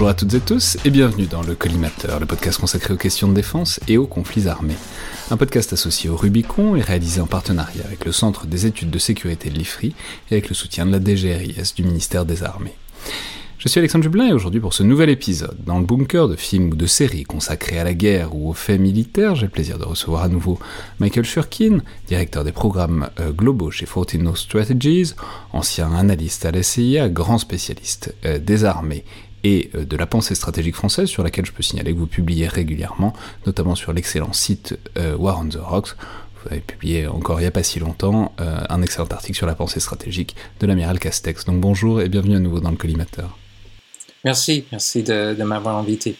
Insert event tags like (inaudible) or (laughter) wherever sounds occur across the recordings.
Bonjour à toutes et tous et bienvenue dans le Collimateur, le podcast consacré aux questions de défense et aux conflits armés. Un podcast associé au Rubicon et réalisé en partenariat avec le Centre des études de sécurité de l'IFRI et avec le soutien de la DGRIS du ministère des Armées. Je suis Alexandre Jublin et aujourd'hui pour ce nouvel épisode, dans le bunker de films ou de séries consacrés à la guerre ou aux faits militaires, j'ai le plaisir de recevoir à nouveau Michael Shurkin, directeur des programmes euh, globaux chez Fortino Strategies, ancien analyste à la CIA, grand spécialiste euh, des armées et euh, de la pensée stratégique française, sur laquelle je peux signaler que vous publiez régulièrement, notamment sur l'excellent site euh, War on the Rocks. Vous avez publié encore il n'y a pas si longtemps euh, un excellent article sur la pensée stratégique de l'amiral Castex. Donc bonjour et bienvenue à nouveau dans le collimateur. Merci, merci de, de m'avoir invité.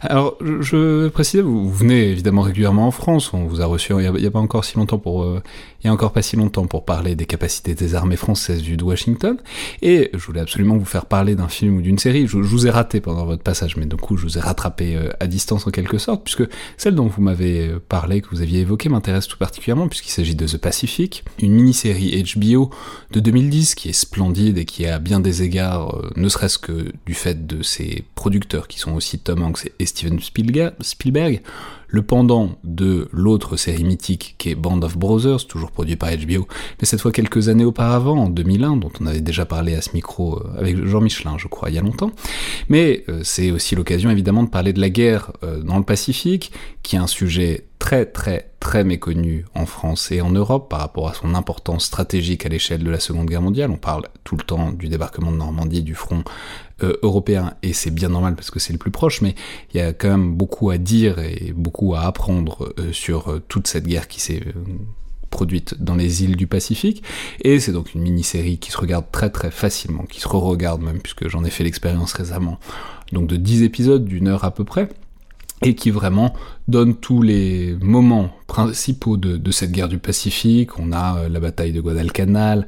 Alors, je précise, vous venez évidemment régulièrement en France. On vous a reçu il n'y a, pas encore si longtemps pour, euh, il y a encore pas si longtemps pour parler des capacités des armées françaises vues de Washington. Et je voulais absolument vous faire parler d'un film ou d'une série. Je, vous ai raté pendant votre passage, mais du coup, je vous ai rattrapé euh, à distance en quelque sorte, puisque celle dont vous m'avez euh, parlé, que vous aviez évoquée, m'intéresse tout particulièrement, puisqu'il s'agit de The Pacific, une mini-série HBO de 2010 qui est splendide et qui, a bien des égards, ne serait-ce que du fait de ses producteurs qui sont aussi Tom Hanks et Steven Spielberg, le pendant de l'autre série mythique qui est Band of Brothers, toujours produit par HBO, mais cette fois quelques années auparavant, en 2001, dont on avait déjà parlé à ce micro euh, avec Jean Michelin, je crois, il y a longtemps. Mais euh, c'est aussi l'occasion évidemment de parler de la guerre euh, dans le Pacifique, qui est un sujet très très très méconnu en France et en Europe par rapport à son importance stratégique à l'échelle de la Seconde Guerre mondiale. On parle tout le temps du débarquement de Normandie, du front euh, européen, et c'est bien normal parce que c'est le plus proche, mais il y a quand même beaucoup à dire et beaucoup à apprendre euh, sur euh, toute cette guerre qui s'est produite dans les îles du Pacifique, et c'est donc une mini-série qui se regarde très très facilement, qui se re-regarde même, puisque j'en ai fait l'expérience récemment, donc de 10 épisodes d'une heure à peu près, et qui vraiment donne tous les moments principaux de, cette guerre du Pacifique. On a euh, la bataille de Guadalcanal,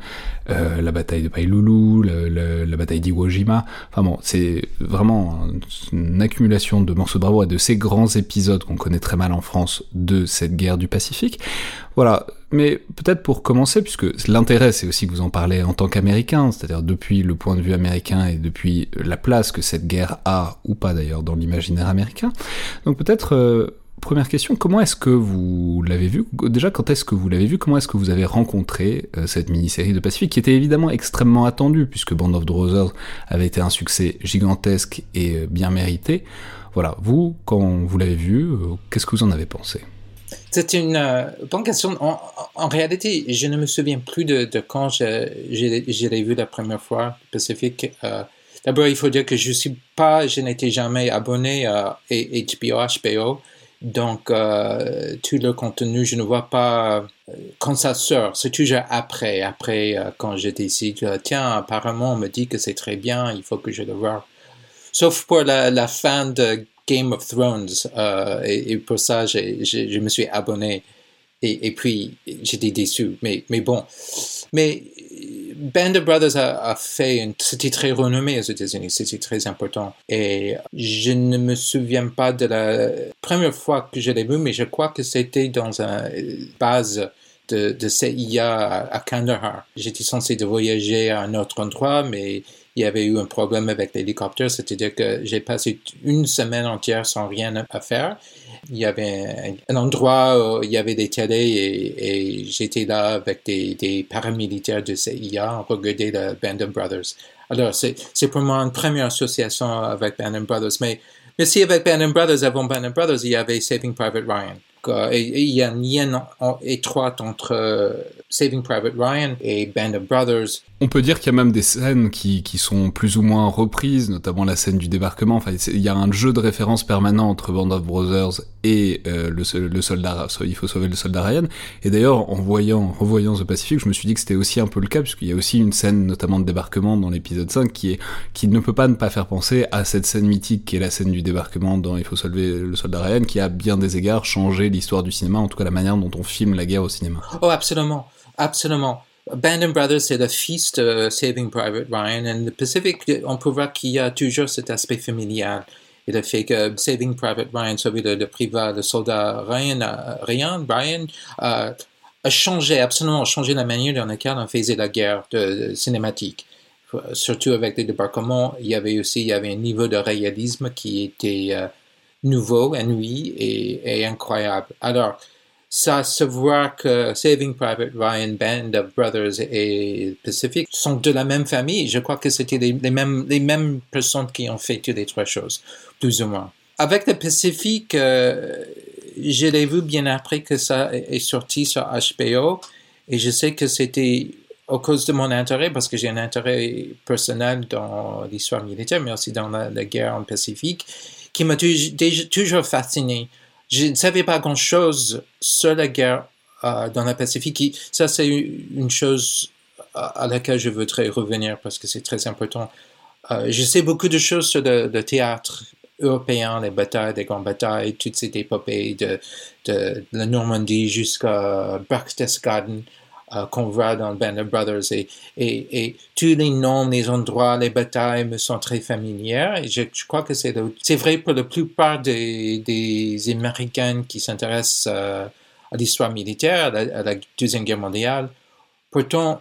euh, la bataille de Pailulu, la bataille d'Iwo Jima. Enfin bon, c'est vraiment une accumulation de morceaux de bravoure et de ces grands épisodes qu'on connaît très mal en France de cette guerre du Pacifique. Voilà, mais peut-être pour commencer, puisque l'intérêt c'est aussi que vous en parlez en tant qu'Américain, c'est-à-dire depuis le point de vue américain et depuis la place que cette guerre a, ou pas d'ailleurs, dans l'imaginaire américain. Donc peut-être... Euh, première question, comment est-ce que vous l'avez vu? Déjà, quand est-ce que vous l'avez vu? Comment est-ce que vous avez rencontré euh, cette mini-série de Pacifique qui était évidemment extrêmement attendue puisque Band of Brothers avait été un succès gigantesque et euh, bien mérité. Voilà, vous, quand vous l'avez vu, euh, qu'est-ce que vous en avez pensé? C'est une bonne question. En, réalité, je ne me souviens plus de, quand je, l'ai vu la première fois, Pacifique. D'abord, il faut dire que je suis pas, je n'étais jamais abonné à HBO, HBO. Donc, euh, tout le contenu, je ne vois pas euh, quand ça sort. C'est toujours après, après euh, quand je décide, tiens, apparemment, on me dit que c'est très bien, il faut que je le voie. Sauf pour la, la fin de Game of Thrones. Et, et, pour ça, je, je, me suis abonné. Et, et puis, j'étais déçu. Mais, mais bon. Mais Band of Brothers a, fait, une, c'était très renommé aux États-Unis, c'était très important. Et je ne me souviens pas de la première fois que je l'ai vu, mais je crois que c'était dans une base de, de CIA à, Kandahar. J'étais censé de voyager à un autre endroit, mais il y avait eu un problème avec l'hélicoptère, c'est-à-dire que j'ai passé une semaine entière sans rien à faire. Il y avait un, endroit où il y avait des télés et, et j'étais là avec des, des, paramilitaires de CIA, on regardait le Band Brothers. Alors, c'est pour moi une première association avec Band Brothers, mais, mais si avec Band Brothers, avant Band Brothers, il y avait Saving Private Ryan. Et, il y a un lien étroit entre Saving Private Ryan et Band of Brothers. On peut dire qu'il y a même des scènes qui, qui, sont plus ou moins reprises, notamment la scène du débarquement. Enfin, il y a un jeu de référence permanent entre Band of Brothers et euh, le, le, soldat. Il faut sauver le soldat Ryan. Et d'ailleurs, en voyant, en revoyant The Pacific, je me suis dit que c'était aussi un peu le cas, puisqu'il y a aussi une scène, notamment de débarquement dans l'épisode 5, qui est qui ne peut pas ne pas faire penser à cette scène mythique qui est la scène du débarquement dans Il faut sauver le soldat Ryan, qui a bien des égards changé l'histoire du cinéma, en tout cas la manière dont on filme la guerre au cinéma. Oh, absolument. Absolument. Band Brothers, c'est le fils de Saving Private Ryan. Et le Pacific, on peut voir qu'il y a toujours cet aspect familial. Et le fait que Saving Private Ryan, celui de, le privat, le soldat Ryan, euh, Ryan, Brian, euh, a changé, absolument changé la manière dans laquelle on faisait la guerre cinématique. Surtout avec les débarquements, il y avait aussi il y avait un niveau de réalisme qui était euh, nouveau, ennuyé et, et incroyable. Alors, ça se voit que Saving Private Ryan, Band of Brothers et Pacific sont de la même famille. Je crois que c'était les, mêmes, les mêmes personnes qui ont fait toutes les trois choses, plus ou moins. Avec le Pacific, euh, je l'ai vu bien après que ça est sorti sur HBO et je sais que c'était à cause de mon intérêt, parce que j'ai un intérêt personnel dans l'histoire militaire, mais aussi dans la, la guerre en Pacifique, qui m'a toujours fasciné je ne savais pas grand-chose sur la guerre euh, dans le Pacifique. Ça, c'est une chose à laquelle je voudrais revenir parce que c'est très important. Euh, je sais beaucoup de choses sur le, théâtre européen, les batailles, les grandes batailles, toutes ces épopées de, de, la Normandie jusqu'à Berchtesgaden, euh, qu'on voit dans Band of Brothers. Et, tous les noms, les endroits, les batailles me sont très familières. Je, crois que c'est, vrai pour la plupart des, des Américains qui s'intéressent euh, à l'histoire militaire, à la, Deuxième Guerre mondiale. Pourtant,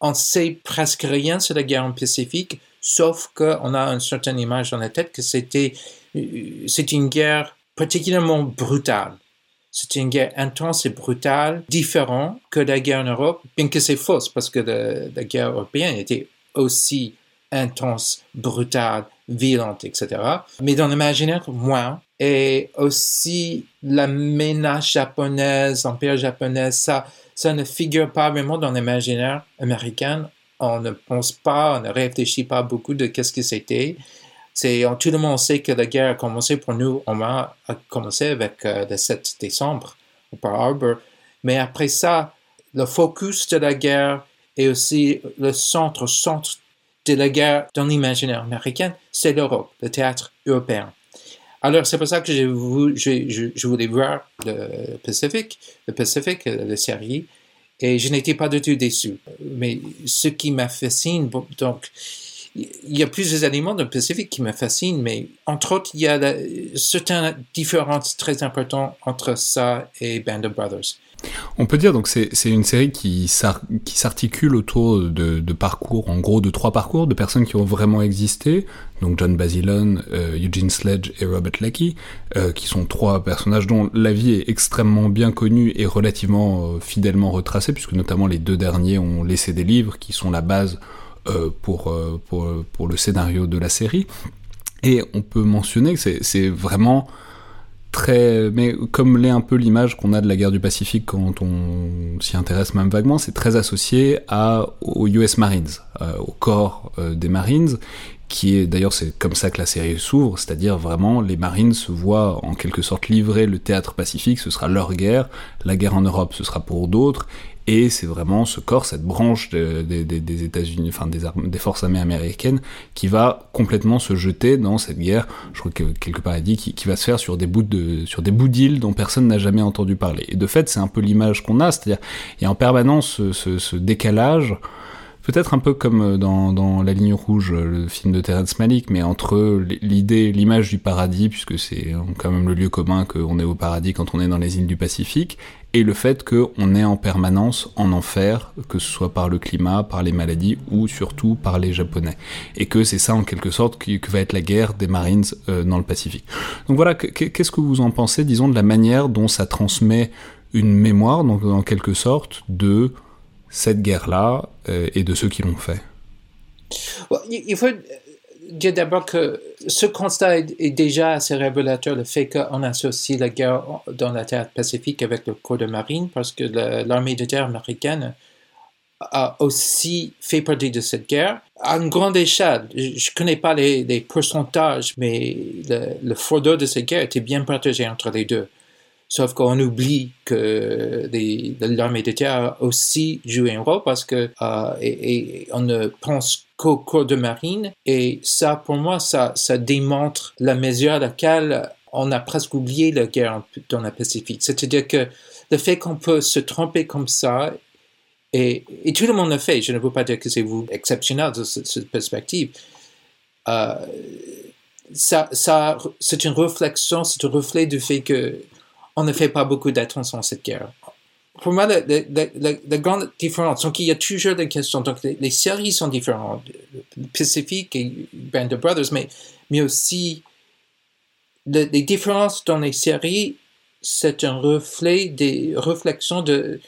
on sait presque rien sur la guerre en Pacifique, sauf qu'on a une certaine image dans la tête que c'était, euh, c'est une guerre particulièrement brutale c'était une guerre intense et brutale, différente que la guerre en Europe, bien que c'est fausse, parce que la, guerre européenne était aussi intense, brutale, violente, etc. Mais dans l'imaginaire, moins. Et aussi, la menace japonaise, l'empire japonais, ça, ça ne figure pas vraiment dans l'imaginaire américain. On ne pense pas, on ne réfléchit pas beaucoup de qu'est-ce que c'était. C'est, tout le monde sait que la guerre a commencé pour nous, on a commencé avec euh, le 7 décembre au Pearl Harbor. Mais après ça, le focus de la guerre et aussi le centre, centre de la guerre dans l'imaginaire américain, c'est l'Europe, le théâtre européen. Alors, c'est pour ça que je, voulais voir le Pacifique, le Pacifique, la série, et je n'étais pas du tout déçu. Mais ce qui m'a fascine, donc, il y a plusieurs éléments dans le Pacifique qui me fascinent, mais entre autres, il y a certaines différences très importantes entre ça et Band of Brothers. On peut dire donc c'est une série qui s'articule autour de, parcours, en gros de trois parcours de personnes qui ont vraiment existé, donc John Basilone, euh, Eugene Sledge et Robert Leckie, euh, qui sont trois personnages dont la vie est extrêmement bien connue et relativement euh, fidèlement retracée, puisque notamment les deux derniers ont laissé des livres qui sont la base pour, euh, pour, pour, le scénario de la série. Et on peut mentionner que c'est vraiment très... Mais comme l'est un peu l'image qu'on a de la guerre du Pacifique quand on s'y intéresse même vaguement, c'est très associé à, aux US Marines, euh, au corps des Marines, qui est d'ailleurs c'est comme ça que la série s'ouvre, c'est-à-dire vraiment les Marines se voient en quelque sorte livrer le théâtre pacifique, ce sera leur guerre, la guerre en Europe ce sera pour d'autres, et c'est vraiment ce corps, cette branche des États-Unis, enfin des, forces armées américaines, qui va complètement se jeter dans cette guerre. Je crois que quelque part dit qui, va se faire sur des bouts d'îles dont personne n'a jamais entendu parler. Et de fait, c'est un peu l'image qu'on a, c'est-à-dire il y a en permanence ce, ce, ce décalage peut-être un peu comme dans, dans La Ligne Rouge, le film de Terrence Malick, mais entre l'idée, l'image du paradis, puisque c'est quand même le lieu commun qu'on est au paradis quand on est dans les îles du Pacifique, et le fait qu'on est en permanence en enfer, que ce soit par le climat, par les maladies ou surtout par les Japonais. Et que c'est ça en quelque sorte qui, que va être la guerre des Marines euh, dans le Pacifique. Donc voilà, qu'est-ce que vous en pensez, disons, de la manière dont ça transmet une mémoire, donc en quelque sorte, de cette guerre-là euh, et de ceux qui l'ont fait? Il faut dire d'abord que ce constat est, déjà assez révélateur, le fait qu'on associe la guerre dans la terre pacifique avec le corps de marine, parce que l'armée de terre américaine a aussi fait partie de cette guerre à une grande échelle. Je ne connais pas les, pourcentages, mais le, le de cette guerre était bien partagé entre les deux. Sauf qu'on oublie que l'armée de terre a aussi joué un rôle parce que euh, et, on ne pense qu'au corps de marine et ça pour moi ça ça démontre la mesure à laquelle on a presque oublié la guerre dans le Pacifique. C'est-à-dire que le fait qu'on peut se tromper comme ça et, et, tout le monde le fait. Je ne veux pas dire que c'est vous exceptionnel de cette, perspective. Euh, ça, ça, c'est une réflexion, c'est un reflet du fait que on ne fait pas beaucoup d'attention à cette guerre. Pour moi, la, grande différence, donc il y a toujours des questions, donc les, séries sont différentes, Pacific et Band of Brothers, mais, mais aussi les différences dans les séries, c'est un reflet des réflexions de,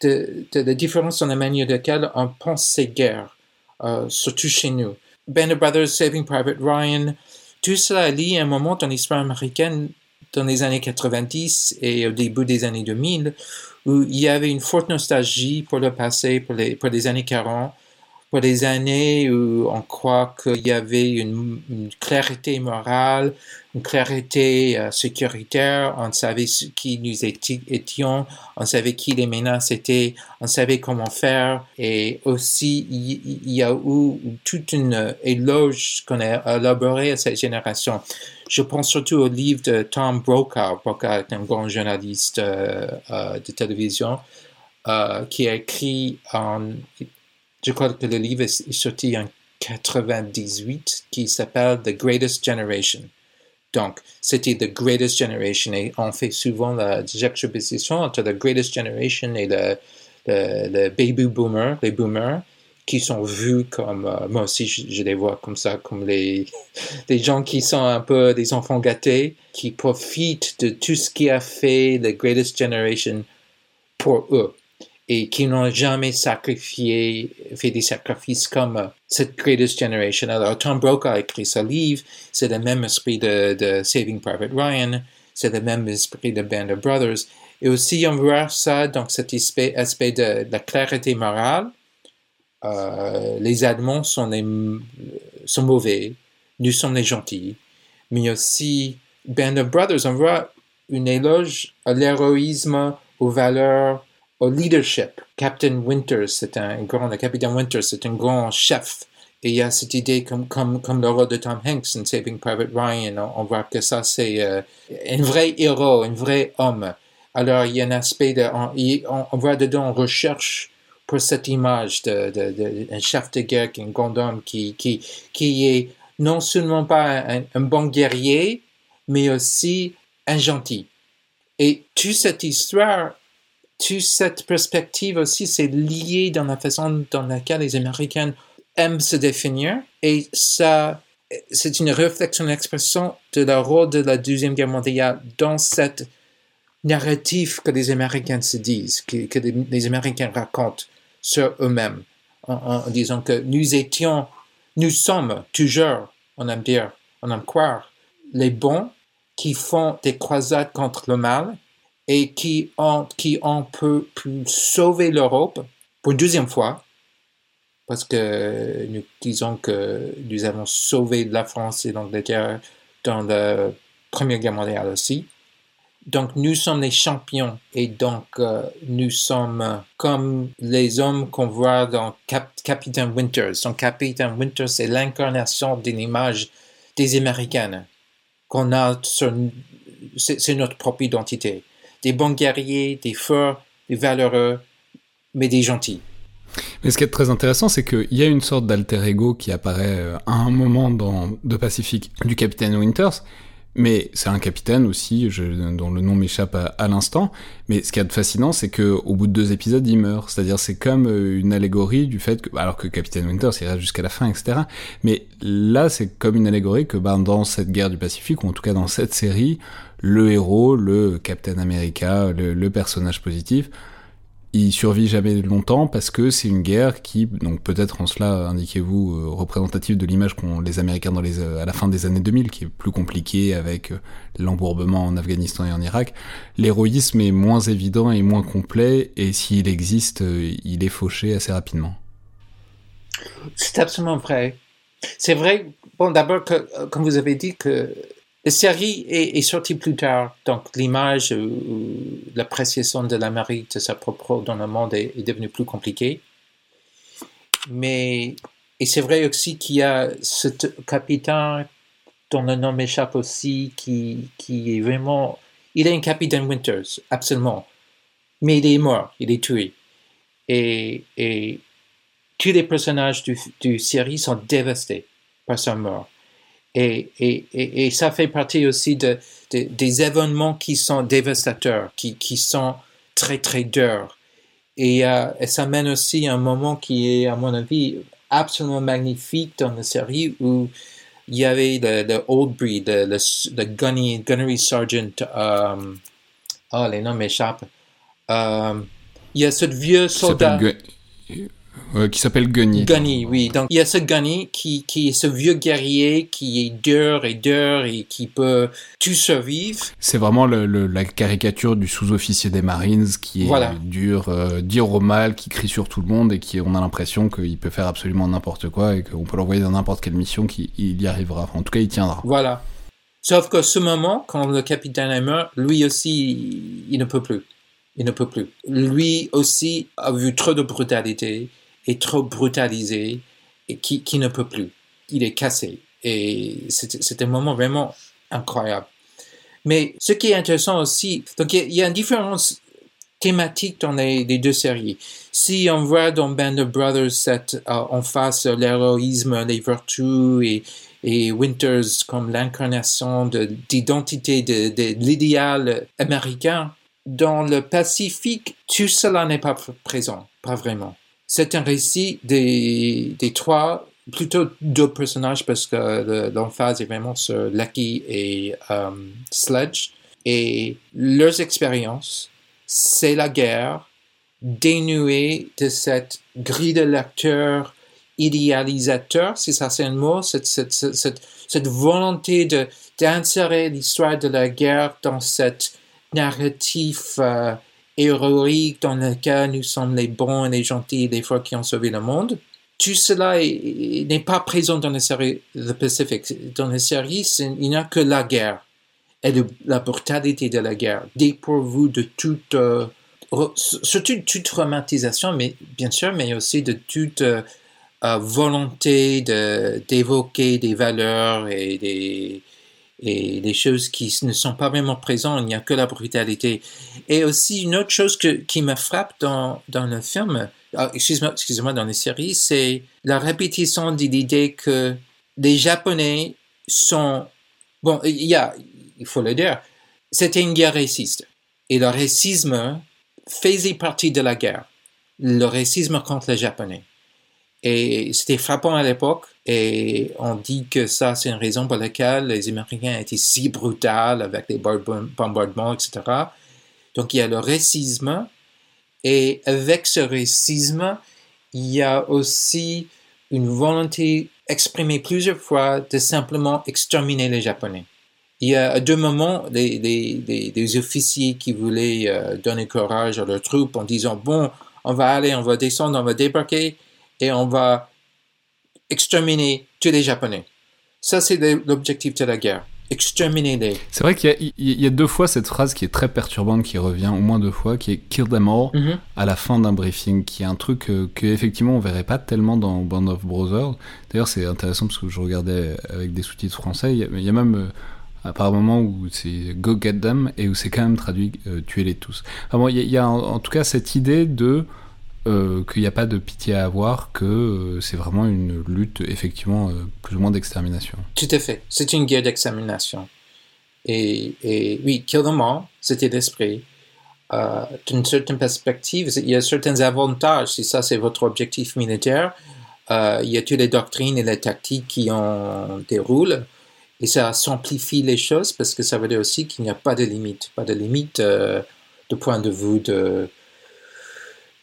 de, de, la différence dans la manière laquelle on pense ces guerres, euh, surtout chez nous. Band of Brothers, Saving Private Ryan, tout cela lié à un moment dans l'histoire américaine dans les années 90 et au début des années 2000, où il y avait une forte nostalgie pour le passé, pour les, pour les années 40, pour des années où on croit qu'il y avait une, clarté morale, une clarté euh, sécuritaire, on savait qui nous étions, on savait qui les menaces étaient, on savait comment faire, et aussi il y, a eu toute une éloge qu'on a élaboré à cette génération. Je pense surtout au livre de Tom Brokaw. Brokaw est un grand journaliste euh, euh, de télévision qui a écrit en je crois que le livre est sorti en 98 qui s'appelle The Greatest Generation. Donc, c'était The Greatest Generation et on fait souvent la juxtaposition entre The Greatest Generation et le, baby boomer, les boomers, qui sont vus comme, euh, moi aussi je, les vois comme ça, comme les, (laughs) les gens qui sont un peu des enfants gâtés, qui profitent de tout ce qui a fait The Greatest Generation pour eux et qui n'ont jamais sacrifié, fait des sacrifices comme cette Greatest Generation. Alors, Tom Brokaw a écrit ce livre, c'est le même esprit de, Saving Private Ryan, c'est le même esprit de Band of Brothers. Et aussi, on voit ça, donc cet aspect, de, la clarté morale. Euh, les Allemands sont, sont mauvais, nous sommes les gentils, mais aussi Band of Brothers, on voit une éloge à l'héroïsme, aux valeurs, au leadership. Captain Winters, c'est un grand, le capitaine Winters, c'est un grand chef. Et il y a cette idée comme, comme, comme le rôle de Tom Hanks in Saving Private Ryan. On, voit que ça, c'est euh, un vrai héros, un vrai homme. Alors, il y a un aspect de, on, voit dedans, on recherche pour cette image d'un de, de, chef de guerre, un grand homme qui, qui, qui est non seulement pas un, un bon guerrier, mais aussi un gentil. Et toute cette histoire toute cette perspective aussi, c'est lié dans la façon dans laquelle les Américains aiment se définir et ça, c'est une réflexion, une expression de la rôle de la Deuxième Guerre mondiale dans cette narrative que les Américains se disent, que, les, Américains racontent sur eux-mêmes, en, disant que nous étions, nous sommes toujours, on aime dire, on aime croire, les bons qui font des croisades contre le mal et qui ont, qui ont pu, sauver l'Europe pour une deuxième fois, parce que nous disons que nous avons sauvé la France et l'Angleterre dans la Première Guerre mondiale aussi. Donc nous sommes les champions et donc euh, nous sommes comme les hommes qu'on voit dans Capitaine Winters. Donc Capitaine Winters c'est l'incarnation d'une image des Américaines qu'on a c'est notre propre identité des bons guerriers, des forts, des valeureux, mais des gentils. Mais ce qui est très intéressant, c'est qu'il y a une sorte d'alter ego qui apparaît euh, à un moment dans The Pacific du capitaine Winters, mais c'est un capitaine aussi, dont le nom m'échappe à, l'instant. Mais ce qui est fascinant, c'est que au bout de deux épisodes, il meurt. C'est-à-dire, c'est comme euh, une allégorie du fait que, alors que Capitaine Winters, il reste jusqu'à la fin, etc. Mais là, c'est comme une allégorie que, ben, dans cette guerre du Pacifique, ou en tout cas dans cette série, le héros, le Captain America, le personnage positif, il survit jamais longtemps parce que c'est une guerre qui, donc peut-être en cela, indiquez-vous, euh, représentative de l'image qu'ont les Américains euh, à la fin des années 2000, qui est plus compliquée avec euh, l'embourbement en Afghanistan et en Irak. L'héroïsme est moins évident et moins complet, et s'il existe, il est fauché assez rapidement. C'est absolument vrai. C'est vrai, bon, d'abord, comme vous avez dit, que la série est, sortie plus tard, donc l'image ou l'appréciation de l'Amérique de sa propre dans le monde est, devenue plus compliquée. Mais, et c'est vrai aussi qu'il y a ce capitaine dont le nom m'échappe aussi, qui, qui est vraiment, il est un capitaine Winters, absolument. Mais il est mort, il est tué. Et, et tous les personnages du, du série sont dévastés par sa mort. Et, et, et, ça fait partie aussi de, des événements qui sont dévastateurs, qui, qui sont très très durs. Et, euh, et, ça mène aussi à un moment qui est, à mon avis, absolument magnifique dans la série où il y avait le, Old Breed, le, le, gunny, Gunnery Sergeant, euh, oh les noms m'échappent. Euh, il y a ce vieux soldat. Euh, qui s'appelle Gunny. Gunny, oui. Donc il y a ce Gunny qui, qui est ce vieux guerrier qui est dur et dur et qui peut tout survivre. C'est vraiment le, la caricature du sous-officier des Marines qui est dur, euh, dire au mal, qui crie sur tout le monde et qui on a l'impression qu'il peut faire absolument n'importe quoi et qu'on peut l'envoyer dans n'importe quelle mission qu'il y arrivera. en tout cas, il tiendra. Voilà. Sauf qu'à ce moment, quand le capitaine est mort, lui aussi, il ne peut plus. Il ne peut plus. Lui aussi a vu trop de brutalité est trop brutalisé et qui, qui ne peut plus. Il est cassé. Et c'est un moment vraiment incroyable. Mais ce qui est intéressant aussi, donc il y, a une différence thématique dans les, deux séries. Si on voit dans Band of Brothers cette, euh, en face l'héroïsme, les vertus et, et Winters comme l'incarnation d'identité de, de, de l'idéal américain, dans le Pacifique, tout cela n'est pas présent, pas vraiment c'est un récit des, trois, plutôt deux personnages parce que l'emphase est vraiment sur Lucky et euh, Sledge. Et leurs expériences, c'est la guerre dénuée de cette grille de lecteur idéalisateur, si ça c'est un mot, cette, volonté d'insérer l'histoire de la guerre dans cette narrative euh, héroïque dans lequel nous sommes les bons et les gentils des fois qui ont sauvé le monde. Tout cela n'est pas présent dans la série The Pacific. Dans la série, il n'y a que la guerre et la brutalité de la guerre, dépourvu de toute, euh, surtout toute romantisation, mais bien sûr, mais aussi de toute euh, euh, volonté d'évoquer des valeurs et des, et des choses qui ne sont pas vraiment présentes, il n'y a que la brutalité. Et aussi une autre chose que, qui me frappe dans, dans le film, ah, excuse-moi, dans les séries, c'est la répétition de l'idée que les Japonais sont, bon, il y a, il faut le dire, c'était une guerre raciste. Et le racisme faisait partie de la guerre? Le racisme contre les Japonais. Et c'était frappant à l'époque. Et on dit que ça, c'est une raison pour laquelle les Américains étaient si brutaux avec les bombardements, etc. Donc il y a le racisme. Et avec ce racisme, il y a aussi une volonté exprimée plusieurs fois de simplement exterminer les Japonais. Il y a à deux moments des, des, des, officiers qui voulaient euh, donner courage à leurs troupes en disant, bon, on va aller, on va descendre, on va débarquer et on va exterminer tous les Japonais. Ça, c'est l'objectif de la guerre. Exterminer les. C'est vrai qu'il y, a deux fois cette phrase qui est très perturbante qui revient, au moins deux fois, qui est kill them all mhm. à la fin d'un briefing, qui est un truc qu'effectivement que effectivement on verrait pas tellement dans Band of Brothers. D'ailleurs, c'est intéressant parce que je regardais avec des sous-titres français. Il y, a même. Euh, à part un moment où c'est Go Get Them et où c'est quand même traduit euh, Tuez-les tous. il y a, en, tout cas cette idée de euh, qu'il n'y a pas de pitié à avoir, que euh, c'est vraiment une lutte effectivement euh, plus ou moins d'extermination. Tout à fait, c'est une guerre d'extermination. Et, et, oui, clairement, c'était l'esprit. D'une certaine perspective, il y a certains avantages, si ça c'est votre objectif militaire. Il y a toutes les doctrines et les tactiques qui en déroulent. Et ça simplifie les choses parce que ça veut dire aussi qu'il n'y a pas de limite. Pas de limite de point de vue de,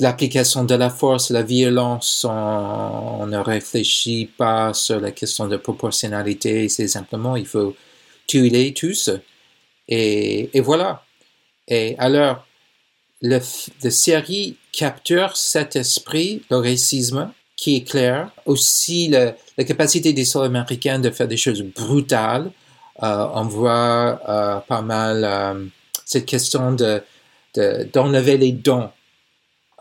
l'application de la force, la violence, on, ne réfléchit pas sur la question de proportionnalité, c'est simplement il faut tuer tous. Et, voilà. Et alors, la série capture cet esprit, le racisme, qui est clair. Aussi, la, capacité des soldats américains de faire des choses brutales. Euh, on voit euh, pas mal euh, cette question de d'enlever les dons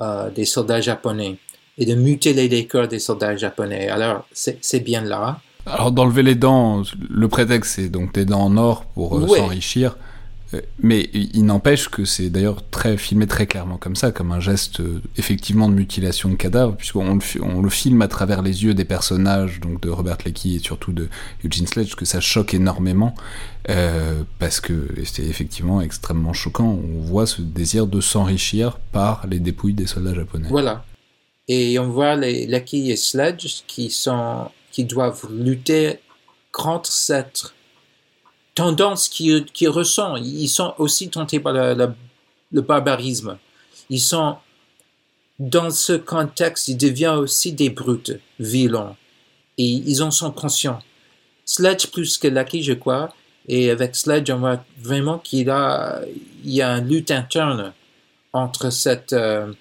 euh, des soldats japonais et de mutiler les cœurs des soldats japonais. Alors, c'est bien là. Alors, d'enlever les dents, le prétexte, c'est donc des dents en or pour euh, s'enrichir. Mais il n'empêche que c'est d'ailleurs très filmé très clairement comme ça, comme un geste euh, effectivement de mutilation de cadavre, puisqu'on le, on le filme à travers les yeux des personnages, donc de Robert Lecky et surtout de Eugene Sledge, que ça choque énormément, euh, parce que c'est effectivement extrêmement choquant. On voit ce désir de s'enrichir par les dépouilles des soldats japonais. Voilà. Et on voit les Lecky et Sledge qui, sont, qui doivent lutter contre cette tendance qu'ils qui ressent. Ils sont aussi tentés par le, barbarisme. Ils sont, dans ce contexte, ils deviennent aussi des brutes, violents. Et ils en sont conscients. Sledge plus que Lucky, je crois. Et avec Sledge, on voit vraiment qu'il a, il y a une lutte interne entre cette euh,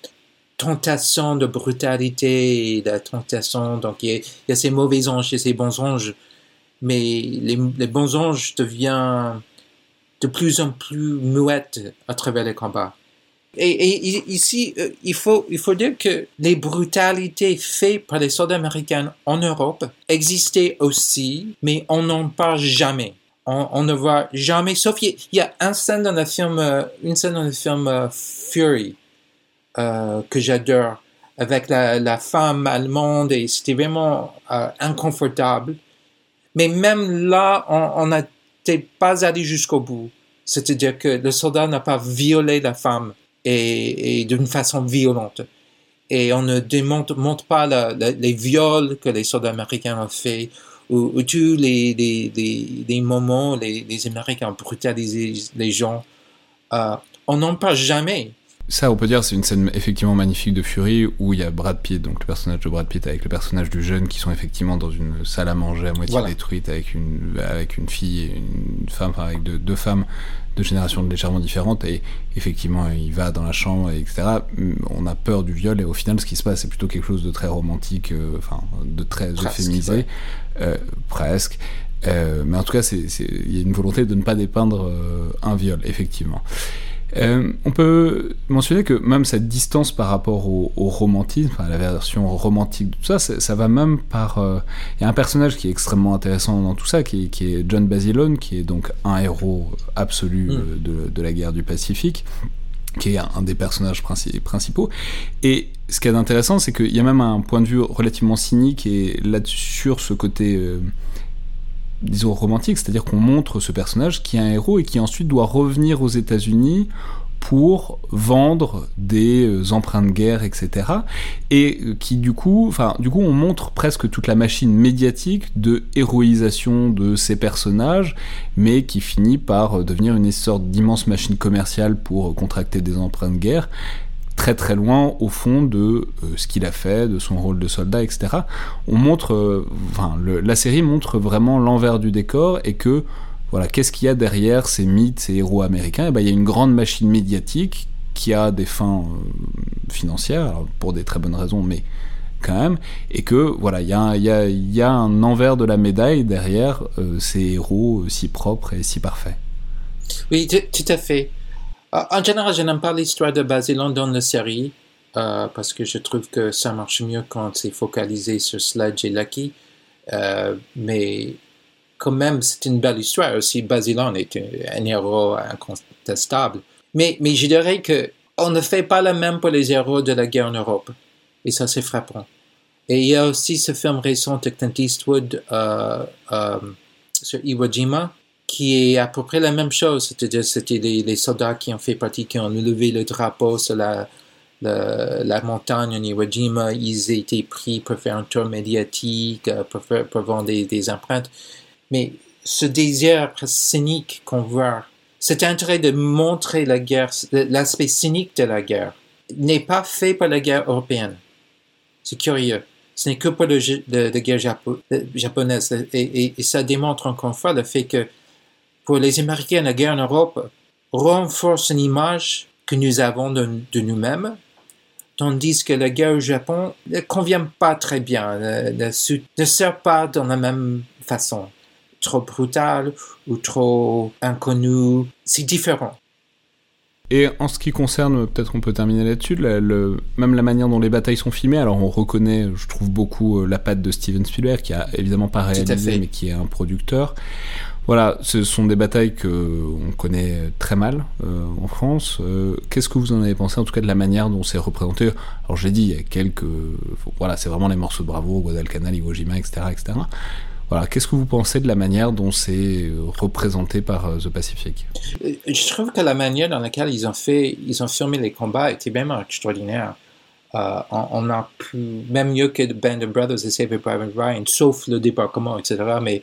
tentation de brutalité et la tentation. Donc, il y, a, il y a ces mauvais anges et ces bons anges mais les, les bons anges deviennent de plus en plus muettes à travers les combats. Et, ici, euh, il faut, il faut dire que les brutalités faites par les soldats américains en Europe existaient aussi, mais on n'en parle jamais. On, ne voit jamais, sauf il y a une scène dans le film, euh, une scène dans le film euh, Fury euh, que j'adore, avec la, femme allemande et c'était vraiment euh, inconfortable. Mais même là, on n'était pas allé jusqu'au bout. C'est-à-dire que le soldat n'a pas violé la femme et, d'une façon violente. Et on ne démontre montre pas les viols que les soldats américains ont fait ou, ou tous les, les moments les, les Américains ont brutalisé les gens. Euh, on n'en parle jamais. Ça, on peut dire, c'est une scène effectivement magnifique de Fury où il y a Brad Pitt, donc le personnage de Brad Pitt avec le personnage du jeune qui sont effectivement dans une salle à manger à moitié voilà. détruite avec une, avec une fille et une femme, enfin avec deux, deux femmes de générations légèrement différentes et effectivement il va dans la chambre et etc. On a peur du viol et au final ce qui se passe c'est plutôt quelque chose de très romantique, euh, enfin de très presque, euphémisé, ouais. euh, presque. Euh, mais en tout cas, il y a une volonté de ne pas dépeindre euh, un viol, effectivement. Euh, on peut mentionner que même cette distance par rapport au, au romantisme, enfin, la version romantique de tout ça, ça, ça va même par. Il euh, y a un personnage qui est extrêmement intéressant dans tout ça, qui, qui est John Basilone, qui est donc un héros absolu mm. de, de, la guerre du Pacifique, qui est un des personnages principaux. Et ce qui est intéressant, c'est qu'il y a même un point de vue relativement cynique et là sur ce côté. Euh, disons romantique, c'est-à-dire qu'on montre ce personnage qui est un héros et qui ensuite doit revenir aux États-Unis pour vendre des euh, emprunts de guerre, etc. Et euh, qui du coup, enfin, du coup, on montre presque toute la machine médiatique de héroïsation de ces personnages, mais qui finit par euh, devenir une sorte d'immense machine commerciale pour contracter des emprunts de guerre très très loin au fond de euh, ce qu'il a fait, de son rôle de soldat, etc. On montre, euh, enfin, la série montre vraiment l'envers du décor et que voilà, qu'est-ce qu'il y a derrière ces mythes, ces héros américains? Et ben, il y a une grande machine médiatique qui a des fins euh, financières, pour des très bonnes raisons, mais quand même, et que voilà, il y, a, un envers de la médaille derrière ces héros si propres et si parfaits. Oui, tout à fait. Euh, en général, je n'aime pas l'histoire de Basilon dans la série euh, parce que je trouve que ça marche mieux quand c'est focalisé sur Sledge et Lucky. Euh, mais quand même, c'est une belle histoire aussi. Basilon est un, héros incontestable. Mais, mais je dirais que on ne fait pas la même pour les héros de la guerre en Europe. Et ça, c'est frappant. Et il y a aussi ce film récent de Clint Eastwood euh, sur Iwo Jima, qui est à peu près la même chose. C'est-à-dire, c'était les, soldats qui ont fait partie, qui ont levé le drapeau sur la, la, montagne en Iwo Jima. Ils étaient pris pour faire un tour médiatique, euh, pour, pour vendre des, des, empreintes. Mais ce désir cynique qu'on voit, cet intérêt de montrer la guerre, l'aspect cynique de la guerre, n'est pas fait par la guerre européenne. C'est curieux. Ce n'est que pour la guerre japonaise. Et, ça démontre encore une fois le fait que pour les Américains, la guerre en Europe renforce une image que nous avons de, nous-mêmes, tandis que la guerre au Japon ne convient pas très bien, ne, ne sert pas dans la même façon. Trop brutal ou trop inconnu, c'est différent. Et en ce qui concerne, peut-être on peut terminer là-dessus, le, même la manière dont les batailles sont filmées, alors on reconnaît, je trouve beaucoup euh, la patte de Steven Spielberg, qui a évidemment pas réalisé, mais qui est un producteur. Voilà, ce sont des batailles que on connaît très mal euh, en France. Euh, qu'est-ce que vous en avez pensé, en tout cas de la manière dont c'est représenté? Alors j'ai dit, il y a quelques, voilà, c'est vraiment les morceaux de Bravo, Guadalcanal, Iwo Jima, etc., etc. Voilà, qu'est-ce que vous pensez de la manière dont c'est euh, représenté par The Pacific? Je trouve que la manière dans laquelle ils ont fait, ils ont filmé les combats était vraiment extraordinaire. on, a pu, même mieux que Band of Brothers et Saving Private Ryan, sauf le débarquement, etc. Mais,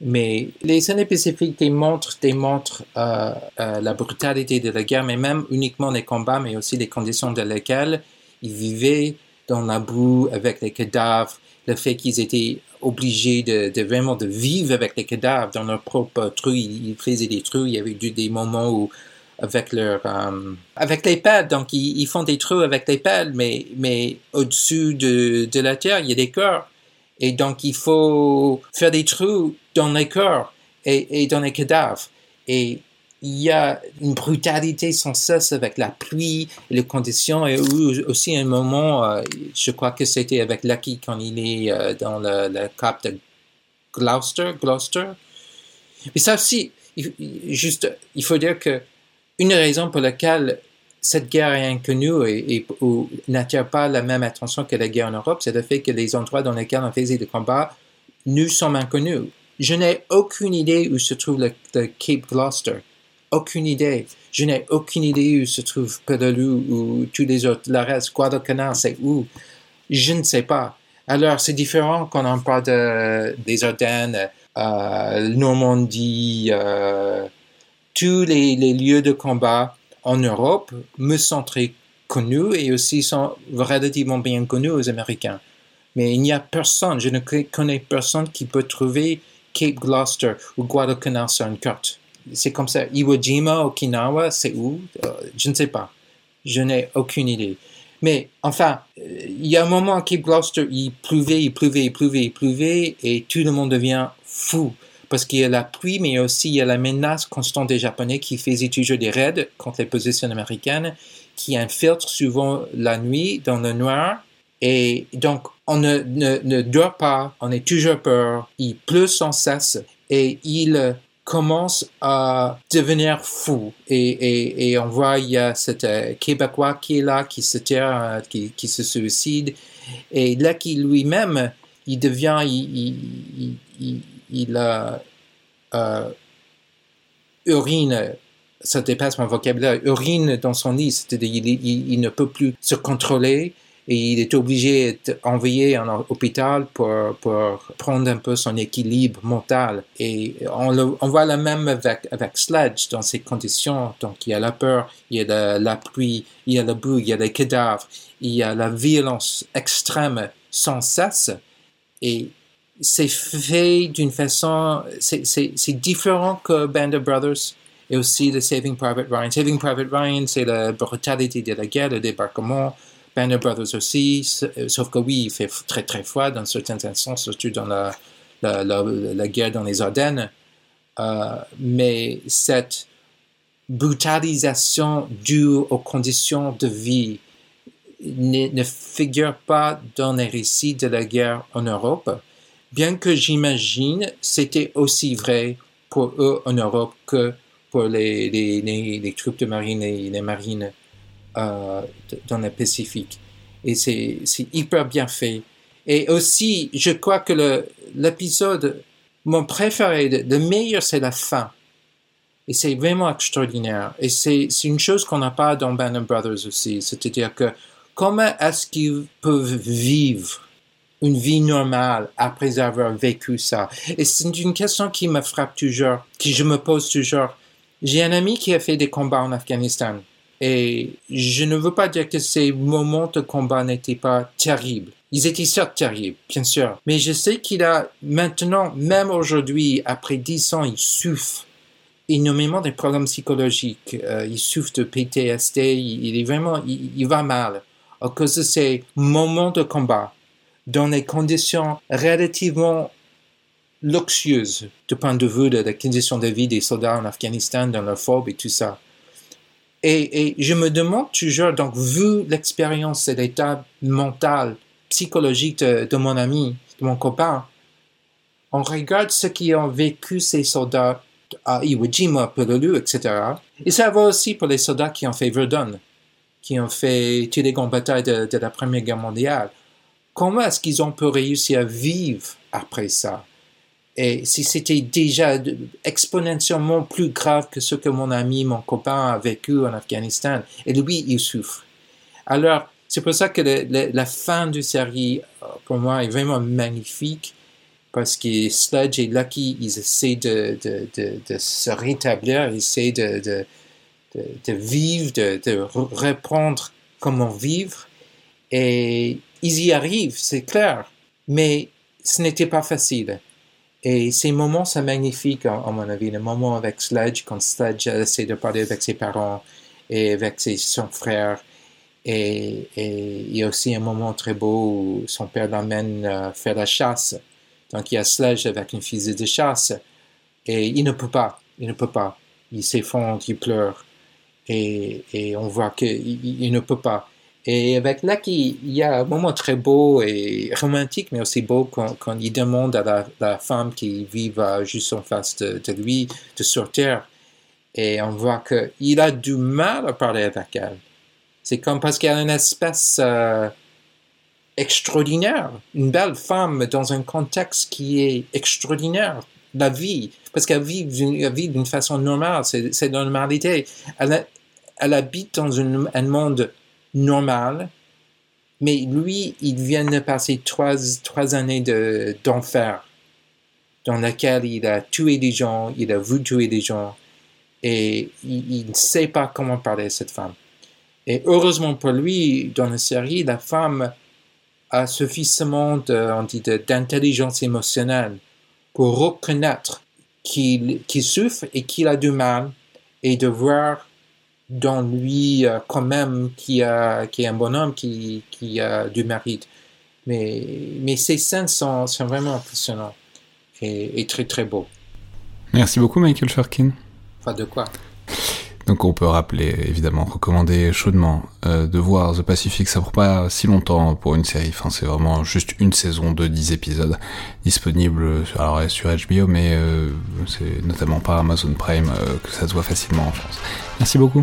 mais les années Pacifiques démontrent, démontrent la brutalité de la guerre, mais même uniquement les combats, mais aussi les conditions dans lesquelles ils vivaient dans la boue avec les cadavres, le fait qu'ils étaient obligés de, vraiment de vivre avec les cadavres dans leur propre trou. Ils, faisaient des trous. Il y avait eu des moments où avec leur euh, avec les pelles donc ils, font des trous avec les pelles mais mais au-dessus de, de la terre il y a des cœurs et donc il faut faire des trous dans les cœurs et, et dans les cadavres et il y a une brutalité sans cesse avec la pluie, les conditions, et aussi un moment, euh, je crois que c'était avec Lucky quand il est euh, dans le, cap de Gloucester, Gloucester. Mais ça aussi, juste, il faut dire que une raison pour laquelle cette guerre est inconnue et, n'attire pas la même attention que la guerre en Europe, c'est le fait que les endroits dans lesquels on faisait des combats nous sommes inconnus. Je n'ai aucune idée où se trouve le Cape Gloucester aucune idée. Je n'ai aucune idée où se trouve Pedalou ou tous les autres. Le reste, Guadalcanal, c'est où? Je ne sais pas. Alors, c'est différent quand on parle de, des Ardennes, euh, Normandie, euh, tous les, lieux de combat en Europe me sont très connus et aussi sont relativement bien connus aux Américains. Mais il n'y a personne, je ne connais personne qui peut trouver Cape Gloucester ou Guadalcanal sur une carte c'est comme ça. Iwo Jima, Okinawa, c'est où? Euh, Je ne sais pas. Je n'ai aucune idée. Mais enfin, euh, il y a un moment à Cape Gloucester, il pleuvait, il pleuvait, il pleuvait, il pleuvait, et tout le monde devient fou. Parce qu'il y a la pluie, mais aussi il y a la menace constante des Japonais qui faisaient toujours des raids contre les positions américaines, qui infiltrent souvent la nuit dans le noir. Et donc, on ne, ne, ne dort pas, on est toujours peur, il pleut sans cesse, et il commence à devenir fou. Et, et, et on voit, il y a cet euh, Québécois qui est là, qui se tire, euh, qui, qui, se suicide. Et là, qui lui-même, il devient, il, il, il, a, euh, urine, ça dépasse mon vocabulaire, urine dans son lit, c'est-à-dire il, il, ne peut plus se contrôler et il est obligé d'être envoyé en hôpital pour, prendre un peu son équilibre mental. Et on, voit la même avec, avec Sledge dans ces conditions. Donc il y a la peur, il y a la, pluie, il y a la boue, il y a les cadavres, il y a la violence extrême sans cesse. Et c'est fait d'une façon, c'est différent que Band of Brothers et aussi de Saving Private Ryan. Saving Private Ryan, c'est la brutalité de la guerre, le débarquement, Banner Brothers aussi, euh, sauf que oui, il fait très très froid dans certains instants, surtout dans la, guerre dans les Ardennes. Euh, mais cette brutalisation due aux conditions de vie ne, figure pas dans les récits de la guerre en Europe, bien que j'imagine c'était aussi vrai pour eux en Europe que pour les, troupes de marine et les marines euh, dans le Pacifique. Et c'est hyper bien fait. Et aussi, je crois que l'épisode, mon préféré, le meilleur, c'est la fin. Et c'est vraiment extraordinaire. Et c'est une chose qu'on n'a pas dans Band Brothers aussi. C'est-à-dire que comment est-ce qu'ils peuvent vivre une vie normale après avoir vécu ça? Et c'est une question qui me frappe toujours, qui je me pose toujours. J'ai un ami qui a fait des combats en Afghanistan. Et je ne veux pas dire que ces moments de combat n'étaient pas terribles. Ils étaient certes terribles, bien sûr. Mais je sais qu'il a maintenant, même aujourd'hui, après dix ans, il souffre énormément de problèmes psychologiques. Euh, il souffre de PTSD. Il, est vraiment, il, va mal à cause de ces moments de combat dans des conditions relativement luxueuses du point de vue de la condition de vie des soldats en Afghanistan, dans leur fob et tout ça. Et, je me demande toujours, donc, vu l'expérience et l'état mental, psychologique de, mon ami, de mon copain, on regarde ce qui ont vécu ces soldats à Iwo Jima, Peleliu, etc. Et ça va aussi pour les soldats qui ont fait Verdun, qui ont fait toutes les grandes batailles de la Première Guerre mondiale. Comment est-ce qu'ils ont pu réussir à vivre après ça? Et si c'était déjà exponentiellement plus grave que ce que mon ami, mon copain a vécu en Afghanistan, et lui, il souffre. Alors, c'est pour ça que la fin du série, euh, pour moi, est vraiment magnifique, parce que Sludge et Lucky, ils essaient de, de, de, de se rétablir, ils essaient de, de, vivre, de, reprendre comment vivre, et ils y arrivent, c'est clair, mais ce n'était pas facile. Et ces moments sont magnifiques, à, mon avis. Le moment avec Sledge, quand Sledge essaie de parler avec ses parents et avec ses, son frère. Et, il y a aussi un moment très beau où son père l'emmène euh, faire la chasse. Donc il y a Sledge avec une fusil de chasse. Et il ne peut pas. Il ne peut pas. Il s'effondre, il pleure. Et, et on voit qu'il il ne peut pas. Et avec Lucky, il y a un moment très beau et romantique, mais aussi beau quand, il demande à la, femme qui vit juste en face de, lui de sortir. Et on voit qu'il a du mal à parler avec elle. C'est comme parce qu'il y a une espèce euh, extraordinaire, une belle femme dans un contexte qui est extraordinaire. La vie, parce qu'elle vit, d'une façon normale, c'est la normalité. Elle habite dans un monde normal, mais lui, il vient de passer trois, trois années d'enfer dans laquelle il a tué des gens, il a vu tuer des gens, et il, ne sait pas comment parler à cette femme. Et heureusement pour lui, dans la série, la femme a suffisamment d'intelligence émotionnelle pour reconnaître qu'il souffre et qu'il a du mal et de voir dans lui euh, quand même qui, a, qui est un bonhomme qui, qui a du mérite. Mais, mais ces scènes sont, sont vraiment impressionnantes et, et, très très beaux. Merci beaucoup Michael Sharkin. Pas de quoi? Donc on peut rappeler, évidemment, recommander chaudement euh, de voir The Pacific, ça prend pas si longtemps pour une série, enfin c'est vraiment juste une saison de 10 épisodes disponible sur HBO, mais euh, c'est notamment par Amazon Prime que ça se voit facilement en France. Merci beaucoup.